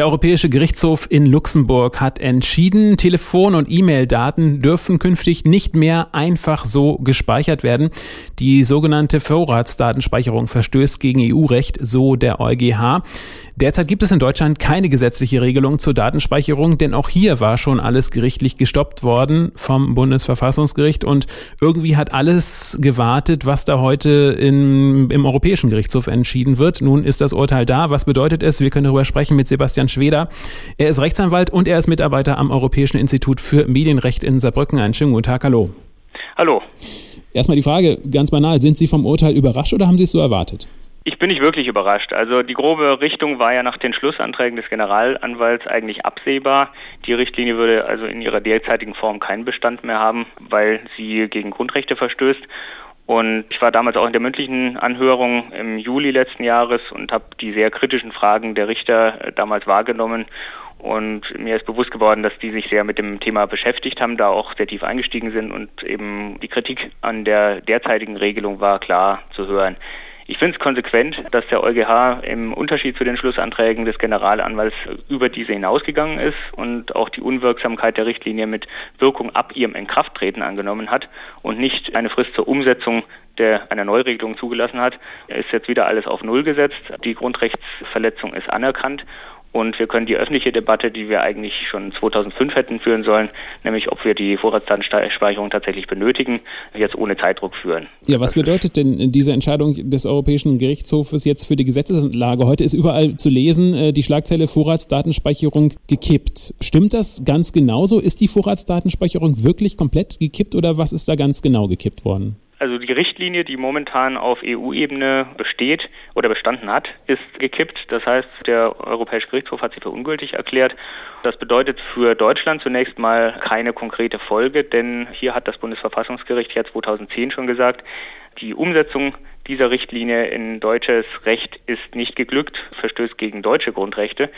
Der Europäische Gerichtshof in Luxemburg hat entschieden, Telefon- und E-Mail-Daten dürfen künftig nicht mehr einfach so gespeichert werden. Die sogenannte Vorratsdatenspeicherung verstößt gegen EU-Recht, so der EuGH. Derzeit gibt es in Deutschland keine gesetzliche Regelung zur Datenspeicherung, denn auch hier war schon alles gerichtlich gestoppt worden vom Bundesverfassungsgericht und irgendwie hat alles gewartet, was da heute in, im Europäischen Gerichtshof entschieden wird. Nun ist das Urteil da. Was bedeutet es? Wir können darüber sprechen mit Sebastian Schweder. Er ist Rechtsanwalt und er ist Mitarbeiter am Europäischen Institut für Medienrecht in Saarbrücken. Einen schönen guten Tag. Hallo. Hallo. Erstmal die Frage, ganz banal, sind Sie vom Urteil überrascht oder haben Sie es so erwartet? Ich bin nicht wirklich überrascht. Also die grobe Richtung war ja nach den Schlussanträgen des Generalanwalts eigentlich absehbar. Die Richtlinie würde also in ihrer derzeitigen Form keinen Bestand mehr haben, weil sie gegen Grundrechte verstößt. Und ich war damals auch in der mündlichen Anhörung im Juli letzten Jahres und habe die sehr kritischen Fragen der Richter äh, damals wahrgenommen. Und mir ist bewusst geworden, dass die sich sehr mit dem Thema beschäftigt haben, da auch sehr tief eingestiegen sind und eben die Kritik an der derzeitigen Regelung war klar zu hören. Ich finde es konsequent, dass der EuGH im Unterschied zu den Schlussanträgen des Generalanwalts über diese hinausgegangen ist und auch die Unwirksamkeit der Richtlinie mit Wirkung ab ihrem Inkrafttreten angenommen hat und nicht eine Frist zur Umsetzung der einer Neuregelung zugelassen hat. Ist jetzt wieder alles auf Null gesetzt. Die Grundrechtsverletzung ist anerkannt und wir können die öffentliche Debatte, die wir eigentlich schon 2005 hätten führen sollen, nämlich ob wir die Vorratsdatenspeicherung tatsächlich benötigen, jetzt ohne Zeitdruck führen. Ja, was bedeutet denn diese Entscheidung des Europäischen Gerichtshofes jetzt für die Gesetzeslage? Heute ist überall zu lesen, äh, die Schlagzeile Vorratsdatenspeicherung gekippt. Stimmt das ganz genauso? Ist die Vorratsdatenspeicherung wirklich komplett gekippt oder was ist da ganz genau gekippt worden? Also die Richtlinie, die momentan auf EU-Ebene besteht oder bestanden hat, ist gekippt. Das heißt, der Europäische Gerichtshof hat sie für ungültig erklärt. Das bedeutet für Deutschland zunächst mal keine konkrete Folge, denn hier hat das Bundesverfassungsgericht ja 2010 schon gesagt, die Umsetzung dieser Richtlinie in deutsches Recht ist nicht geglückt, verstößt gegen deutsche Grundrechte.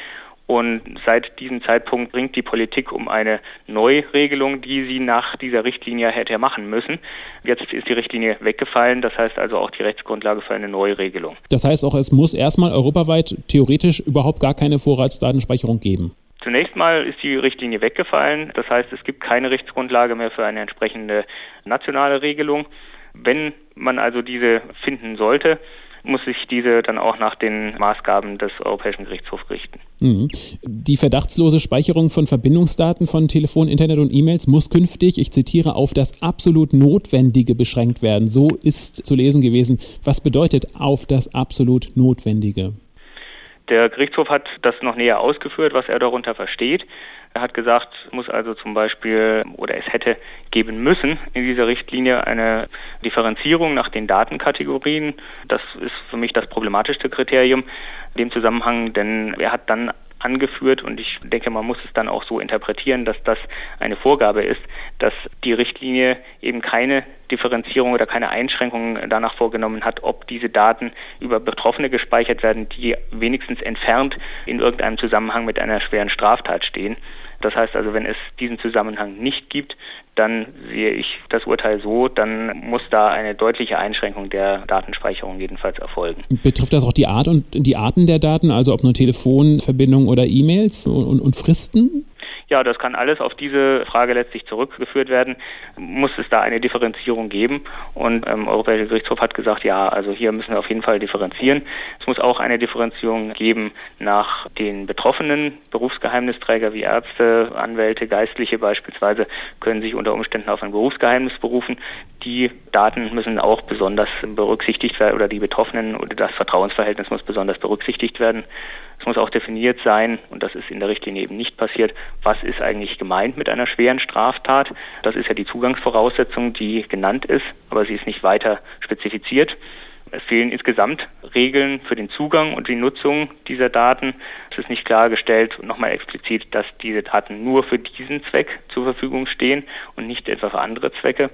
Und seit diesem Zeitpunkt bringt die Politik um eine Neuregelung, die sie nach dieser Richtlinie hätte machen müssen. Jetzt ist die Richtlinie weggefallen, das heißt also auch die Rechtsgrundlage für eine Neuregelung. Das heißt auch, es muss erstmal europaweit theoretisch überhaupt gar keine Vorratsdatenspeicherung geben. Zunächst mal ist die Richtlinie weggefallen, das heißt es gibt keine Rechtsgrundlage mehr für eine entsprechende nationale Regelung. Wenn man also diese finden sollte, muss sich diese dann auch nach den Maßgaben des Europäischen Gerichtshofs richten. Mhm. Die verdachtslose Speicherung von Verbindungsdaten von Telefon, Internet und E-Mails muss künftig, ich zitiere, auf das absolut Notwendige beschränkt werden. So ist zu lesen gewesen. Was bedeutet auf das absolut Notwendige? Der Gerichtshof hat das noch näher ausgeführt, was er darunter versteht. Er hat gesagt, es muss also zum Beispiel oder es hätte geben müssen in dieser Richtlinie eine Differenzierung nach den Datenkategorien. Das ist für mich das problematischste Kriterium in dem Zusammenhang, denn er hat dann angeführt und ich denke, man muss es dann auch so interpretieren, dass das eine Vorgabe ist, dass die Richtlinie eben keine Differenzierung oder keine Einschränkungen danach vorgenommen hat, ob diese Daten über Betroffene gespeichert werden, die wenigstens entfernt in irgendeinem Zusammenhang mit einer schweren Straftat stehen. Das heißt also, wenn es diesen Zusammenhang nicht gibt, dann sehe ich das Urteil so, dann muss da eine deutliche Einschränkung der Datenspeicherung jedenfalls erfolgen. Betrifft das auch die Art und die Arten der Daten, also ob nur Telefonverbindungen oder E-Mails und, und Fristen? Ja, das kann alles auf diese Frage letztlich zurückgeführt werden. Muss es da eine Differenzierung geben? Und ähm, Europäischer Gerichtshof hat gesagt, ja, also hier müssen wir auf jeden Fall differenzieren. Es muss auch eine Differenzierung geben nach den betroffenen Berufsgeheimnisträger wie Ärzte, Anwälte, Geistliche beispielsweise können sich unter Umständen auf ein Berufsgeheimnis berufen. Die Daten müssen auch besonders berücksichtigt werden oder die Betroffenen oder das Vertrauensverhältnis muss besonders berücksichtigt werden. Es muss auch definiert sein, und das ist in der Richtlinie eben nicht passiert, was ist eigentlich gemeint mit einer schweren Straftat. Das ist ja die Zugangsvoraussetzung, die genannt ist, aber sie ist nicht weiter spezifiziert. Es fehlen insgesamt Regeln für den Zugang und die Nutzung dieser Daten. Es ist nicht klargestellt und nochmal explizit, dass diese Daten nur für diesen Zweck zur Verfügung stehen und nicht etwa für andere Zwecke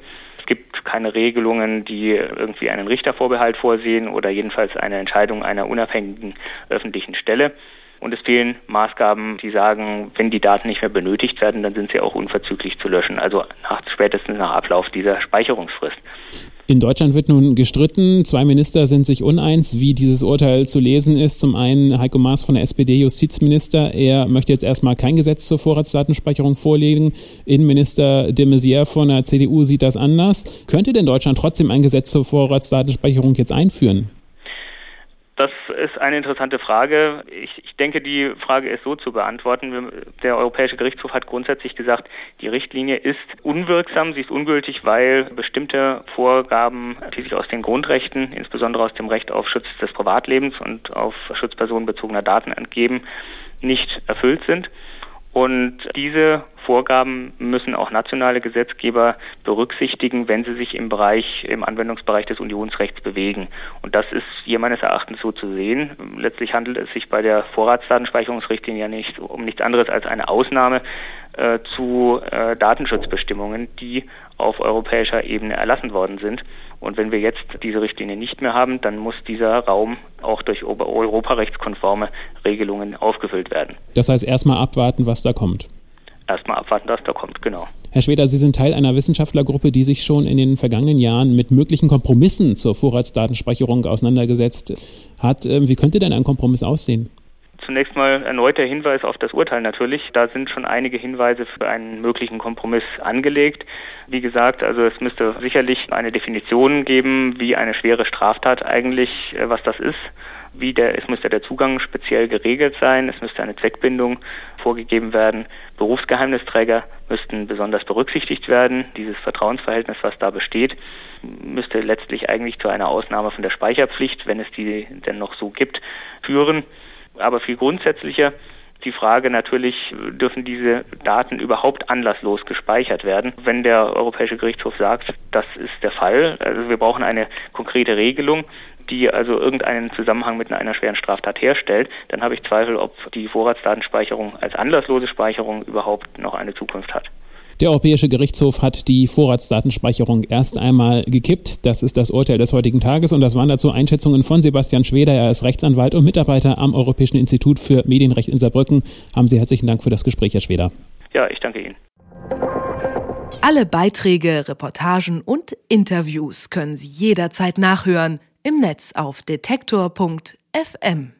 gibt keine Regelungen, die irgendwie einen Richtervorbehalt vorsehen oder jedenfalls eine Entscheidung einer unabhängigen öffentlichen Stelle. Und es fehlen Maßgaben, die sagen, wenn die Daten nicht mehr benötigt werden, dann sind sie auch unverzüglich zu löschen, also nach, spätestens nach Ablauf dieser Speicherungsfrist. In Deutschland wird nun gestritten. Zwei Minister sind sich uneins, wie dieses Urteil zu lesen ist. Zum einen Heiko Maas von der SPD, Justizminister. Er möchte jetzt erstmal kein Gesetz zur Vorratsdatenspeicherung vorlegen. Innenminister de Maizière von der CDU sieht das anders. Könnte denn Deutschland trotzdem ein Gesetz zur Vorratsdatenspeicherung jetzt einführen? Das ist eine interessante Frage. Ich, ich, denke, die Frage ist so zu beantworten. Der Europäische Gerichtshof hat grundsätzlich gesagt, die Richtlinie ist unwirksam, sie ist ungültig, weil bestimmte Vorgaben, die sich aus den Grundrechten, insbesondere aus dem Recht auf Schutz des Privatlebens und auf Schutz personenbezogener Daten entgeben, nicht erfüllt sind. Und diese Vorgaben müssen auch nationale Gesetzgeber berücksichtigen, wenn sie sich im Bereich, im Anwendungsbereich des Unionsrechts bewegen. Und das ist hier meines Erachtens so zu sehen. Letztlich handelt es sich bei der Vorratsdatenspeicherungsrichtlinie ja nicht um nichts anderes als eine Ausnahme äh, zu äh, Datenschutzbestimmungen, die auf europäischer Ebene erlassen worden sind. Und wenn wir jetzt diese Richtlinie nicht mehr haben, dann muss dieser Raum auch durch europarechtskonforme Regelungen aufgefüllt werden. Das heißt, erstmal abwarten, was da kommt. Erstmal abwarten, was da kommt, genau. Herr Schweder, Sie sind Teil einer Wissenschaftlergruppe, die sich schon in den vergangenen Jahren mit möglichen Kompromissen zur Vorratsdatenspeicherung auseinandergesetzt hat. Ähm, wie könnte denn ein Kompromiss aussehen? Zunächst mal erneut der Hinweis auf das Urteil natürlich. Da sind schon einige Hinweise für einen möglichen Kompromiss angelegt. Wie gesagt, also es müsste sicherlich eine Definition geben, wie eine schwere Straftat eigentlich, äh, was das ist. Wie der, es müsste der Zugang speziell geregelt sein, es müsste eine Zweckbindung vorgegeben werden. Berufsgeheimnisträger müssten besonders berücksichtigt werden. Dieses Vertrauensverhältnis, was da besteht, müsste letztlich eigentlich zu einer Ausnahme von der Speicherpflicht, wenn es die denn noch so gibt, führen aber viel grundsätzlicher die Frage natürlich, dürfen diese Daten überhaupt anlasslos gespeichert werden? Wenn der Europäische Gerichtshof sagt, das ist der Fall, also wir brauchen eine konkrete Regelung, die also irgendeinen Zusammenhang mit einer schweren Straftat herstellt, dann habe ich Zweifel, ob die Vorratsdatenspeicherung als anlasslose Speicherung überhaupt noch eine Zukunft hat. Der Europäische Gerichtshof hat die Vorratsdatenspeicherung erst einmal gekippt. Das ist das Urteil des heutigen Tages und das waren dazu Einschätzungen von Sebastian Schweder. Er ist Rechtsanwalt und Mitarbeiter am Europäischen Institut für Medienrecht in Saarbrücken. Haben Sie herzlichen Dank für das Gespräch, Herr Schweder. Ja, ich danke Ihnen. Alle Beiträge, Reportagen und Interviews können Sie jederzeit nachhören im Netz auf detektor.fm.